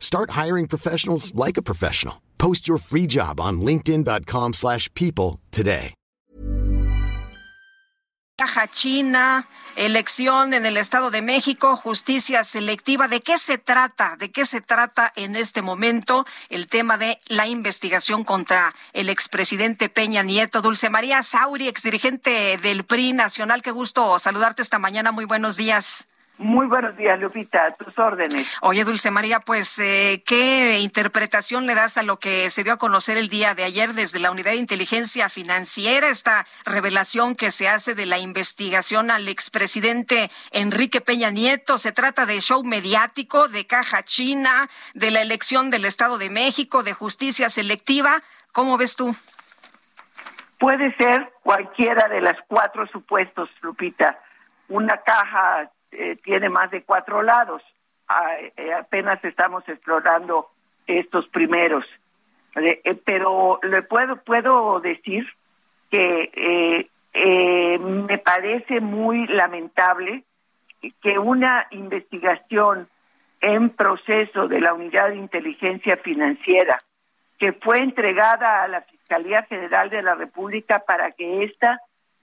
Start hiring professionals like a professional. Post your free job on linkedin.com/people slash people today. Caja China, elección en el Estado de México, justicia selectiva. ¿De qué se trata? ¿De qué se trata en este momento el tema de la investigación contra el expresidente Peña Nieto? Dulce María Sauri, exdirigente del PRI Nacional. Qué gusto saludarte esta mañana. Muy buenos días. Muy buenos días, Lupita, a tus órdenes. Oye, Dulce María, pues, eh, ¿qué interpretación le das a lo que se dio a conocer el día de ayer desde la Unidad de Inteligencia Financiera, esta revelación que se hace de la investigación al expresidente Enrique Peña Nieto? Se trata de show mediático, de caja china, de la elección del Estado de México, de justicia selectiva. ¿Cómo ves tú? Puede ser cualquiera de las cuatro supuestos, Lupita. Una caja eh, tiene más de cuatro lados. Ah, eh, apenas estamos explorando estos primeros. Eh, eh, pero le puedo, puedo decir que me parece muy lamentable que una investigación en proceso de la Unidad de Inteligencia Financiera que fue entregada a la Fiscalía General de la República para que ésta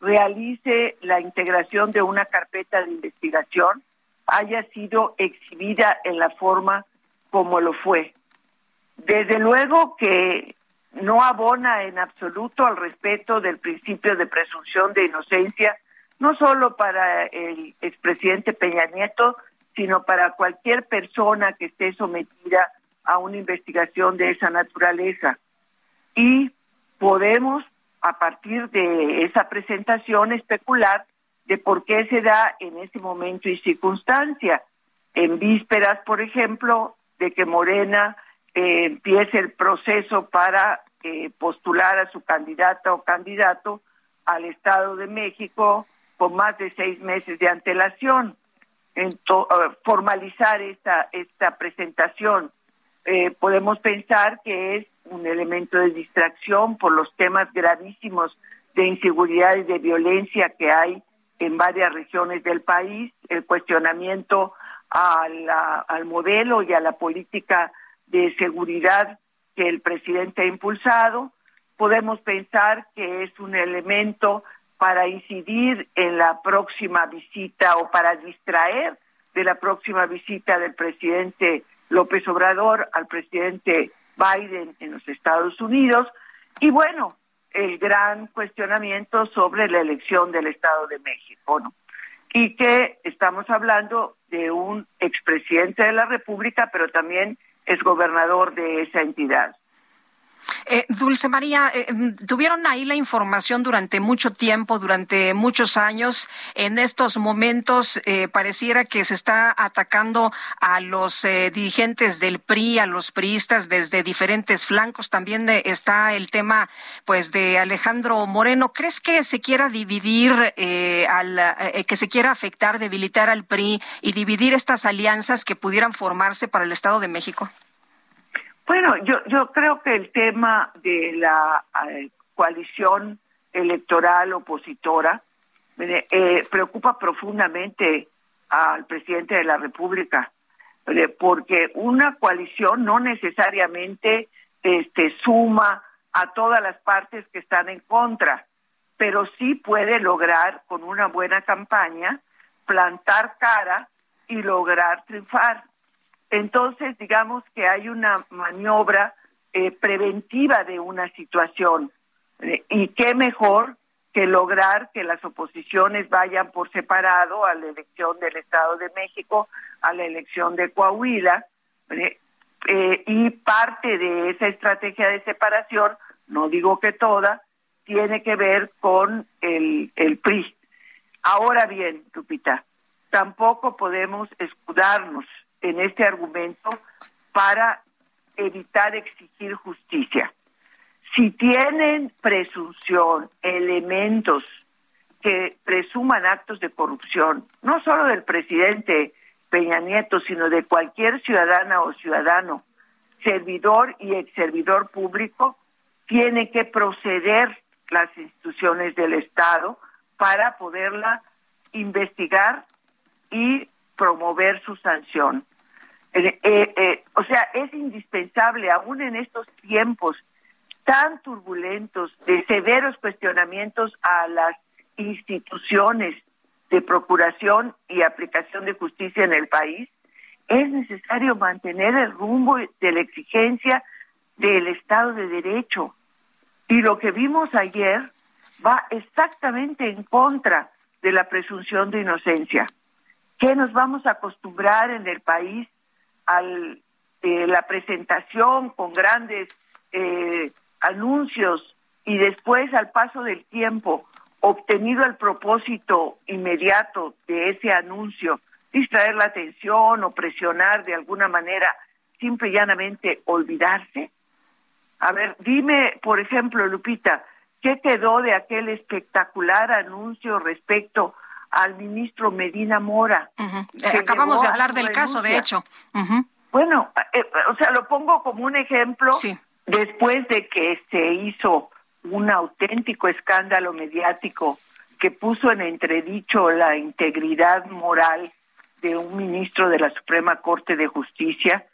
realice la integración de una carpeta de investigación haya sido exhibida en la forma como lo fue. Desde luego que no abona en absoluto al respeto del principio de presunción de inocencia, no solo para el expresidente Peña Nieto, sino para cualquier persona que esté sometida a una investigación de esa naturaleza. Y podemos a partir de esa presentación especular de por qué se da en ese momento y circunstancia. En vísperas, por ejemplo, de que Morena eh, empiece el proceso para eh, postular a su candidata o candidato al Estado de México con más de seis meses de antelación. Eh, formalizar esta, esta presentación. Podemos pensar que es un elemento de distracción por los temas gravísimos de inseguridad y de violencia que hay en varias regiones del país, el cuestionamiento al modelo y a la política de seguridad que el presidente ha impulsado. Podemos pensar que es un elemento para incidir en la próxima visita o para distraer de la próxima visita del presidente López Obrador al presidente Biden en los Estados Unidos. Y bueno, el gran cuestionamiento sobre la elección del Estado de México, ¿no? Y que estamos hablando de un expresidente de la República, pero también es gobernador de esa entidad. Eh, Dulce María, eh, tuvieron ahí la información durante mucho tiempo, durante muchos años. En estos momentos eh, pareciera que se está atacando a los eh, dirigentes del PRI, a los priistas desde diferentes flancos. También eh, está el tema, pues, de Alejandro Moreno. ¿Crees que se quiera dividir, al, que se quiera afectar, debilitar al PRI y dividir estas alianzas que pudieran formarse para el Estado de México? Bueno, yo, yo creo que el tema de la eh, coalición electoral opositora eh, preocupa profundamente al presidente de la República, porque una coalición no necesariamente este, suma a todas las partes que están en contra, pero sí puede lograr con una buena campaña plantar cara y lograr triunfar. Entonces digamos que hay una maniobra eh, preventiva de una situación. Eh, y qué mejor que lograr que las oposiciones vayan por separado a la elección del Estado de México, a la elección de Coahuila, eh, eh, y parte de esa estrategia de separación, no digo que toda, tiene que ver con el, el PRI. Ahora bien, Lupita, tampoco podemos escudarnos en este argumento para evitar exigir justicia si tienen presunción, elementos que presuman actos de corrupción, no solo del presidente Peña Nieto, sino de cualquier ciudadana o ciudadano, servidor y ex servidor público, tiene que proceder las instituciones del Estado para poderla investigar y promover su sanción. Eh, eh, eh, o sea, es indispensable, aún en estos tiempos tan turbulentos, de severos cuestionamientos a las instituciones de procuración y aplicación de justicia en el país, es necesario mantener el rumbo de la exigencia del Estado de Derecho. Y lo que vimos ayer va exactamente en contra de la presunción de inocencia. ¿Qué nos vamos a acostumbrar en el país a eh, la presentación con grandes eh, anuncios y después al paso del tiempo obtenido el propósito inmediato de ese anuncio, distraer la atención o presionar de alguna manera, simple y llanamente olvidarse? A ver, dime, por ejemplo, Lupita, ¿qué quedó de aquel espectacular anuncio respecto al ministro Medina Mora? Acabamos de hablar del caso, de hecho. Bueno, eh, o sea, lo pongo como un ejemplo sí después de que se hizo un auténtico escándalo mediático que puso en entredicho la integridad moral de un ministro de la Suprema Corte de Justicia,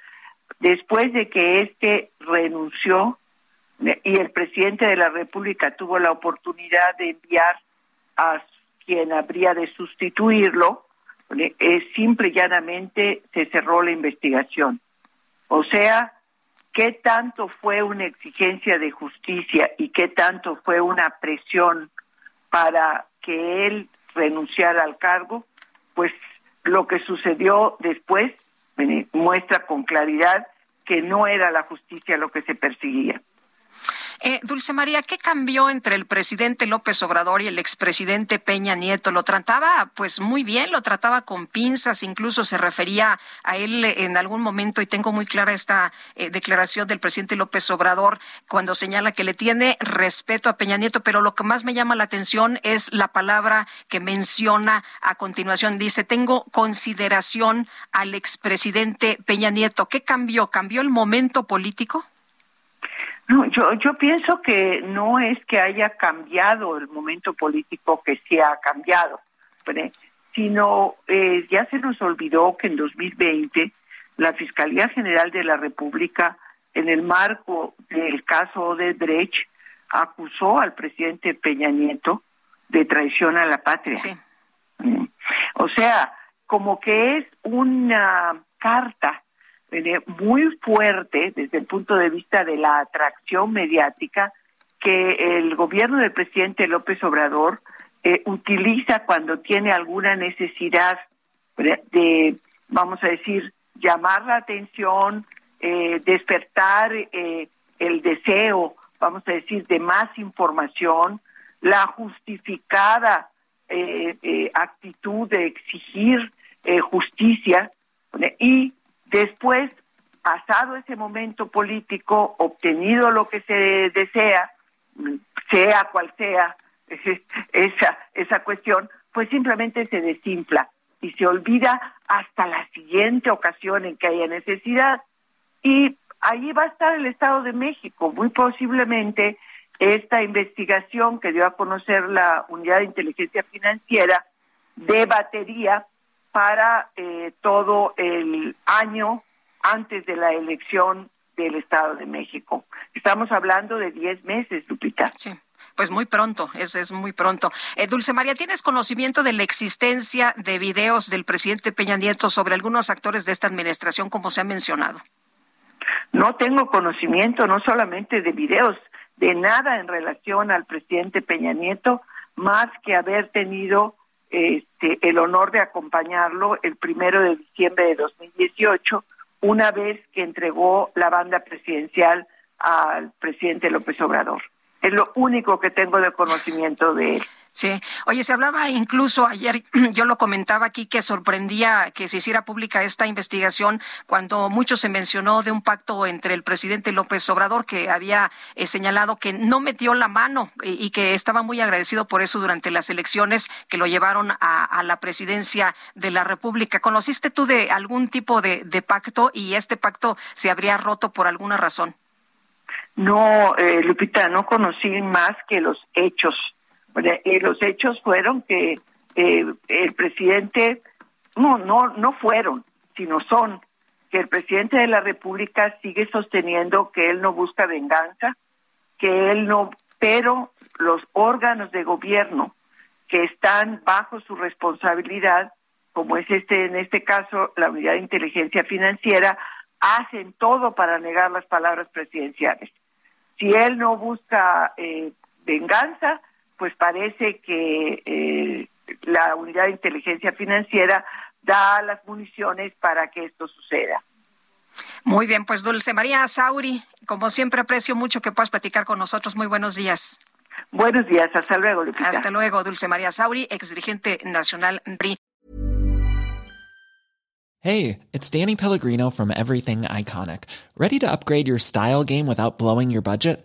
después de que éste renunció y el presidente de la República tuvo la oportunidad de enviar a quien habría de sustituirlo, es simple y llanamente se cerró la investigación. O sea, qué tanto fue una exigencia de justicia y qué tanto fue una presión para que él renunciara al cargo, pues lo que sucedió después muestra con claridad que no era la justicia lo que se perseguía. Eh, Dulce María, ¿qué cambió entre el presidente López Obrador y el expresidente Peña Nieto? Lo trataba pues muy bien, lo trataba con pinzas, incluso se refería a él en algún momento y tengo muy clara esta eh, declaración del presidente López Obrador cuando señala que le tiene respeto a Peña Nieto, pero lo que más me llama la atención es la palabra que menciona a continuación. Dice, tengo consideración al expresidente Peña Nieto. ¿Qué cambió? ¿Cambió el momento político? No, yo, yo pienso que no es que haya cambiado el momento político que se ha cambiado, sino eh, ya se nos olvidó que en 2020 la Fiscalía General de la República, en el marco del caso de Brecht, acusó al presidente Peña Nieto de traición a la patria. Mm. O sea, como que es una carta muy fuerte desde el punto de vista de la atracción mediática que el gobierno del presidente López Obrador eh, utiliza cuando tiene alguna necesidad de, vamos a decir, llamar la atención, eh, despertar eh, el deseo, vamos a decir, de más información, la justificada actitud de exigir justicia y Después, pasado ese momento político, obtenido lo que se desea, sea cual sea esa, esa cuestión, pues simplemente se desinfla y se olvida hasta la siguiente ocasión en que haya necesidad. Y allí va a estar el Estado de México. Muy posiblemente esta investigación que dio a conocer la Unidad de Inteligencia Financiera de batería para eh, todo el año antes de la elección del Estado de México. Estamos hablando de 10 meses, Lupita. Sí. Pues muy pronto, es, es muy pronto. Eh, Dulce María, ¿tienes conocimiento de la existencia de videos del presidente Peña Nieto sobre algunos actores de esta administración, como se ha mencionado? No tengo conocimiento, no solamente de videos, de nada en relación al presidente Peña Nieto, más que haber tenido este, el honor de acompañarlo el primero de diciembre de 2018, una vez que entregó la banda presidencial al presidente López Obrador. Es lo único que tengo de conocimiento de él. Sí. Oye, se hablaba incluso ayer, yo lo comentaba aquí, que sorprendía que se hiciera pública esta investigación cuando mucho se mencionó de un pacto entre el presidente López Obrador que había eh, señalado que no metió la mano y, que estaba muy agradecido por eso durante las elecciones que lo llevaron a, la presidencia de la República. ¿Conociste tú de algún tipo de, pacto y este pacto se habría roto por alguna razón? No, eh, Lupita, no conocí más que los hechos eh, los hechos fueron que eh, el presidente, no, no, no fueron, sino son, que el presidente de la República sigue sosteniendo que él no busca venganza, que él no, pero los órganos de gobierno que están bajo su responsabilidad, como es este en este caso la Unidad de Inteligencia Financiera, hacen todo para negar las palabras presidenciales. Si él no busca eh, venganza, pues parece que eh, la unidad de inteligencia financiera da las municiones para que esto suceda. Muy bien, pues Dulce María Sauri, como siempre aprecio mucho que puedas platicar con nosotros. Muy buenos días. Buenos días, hasta luego, Lupita. Hasta luego, Dulce María Sauri, exdirigente nacional BRI. Hey, it's Danny Pellegrino from Everything Iconic. Ready to upgrade your style game without blowing your budget?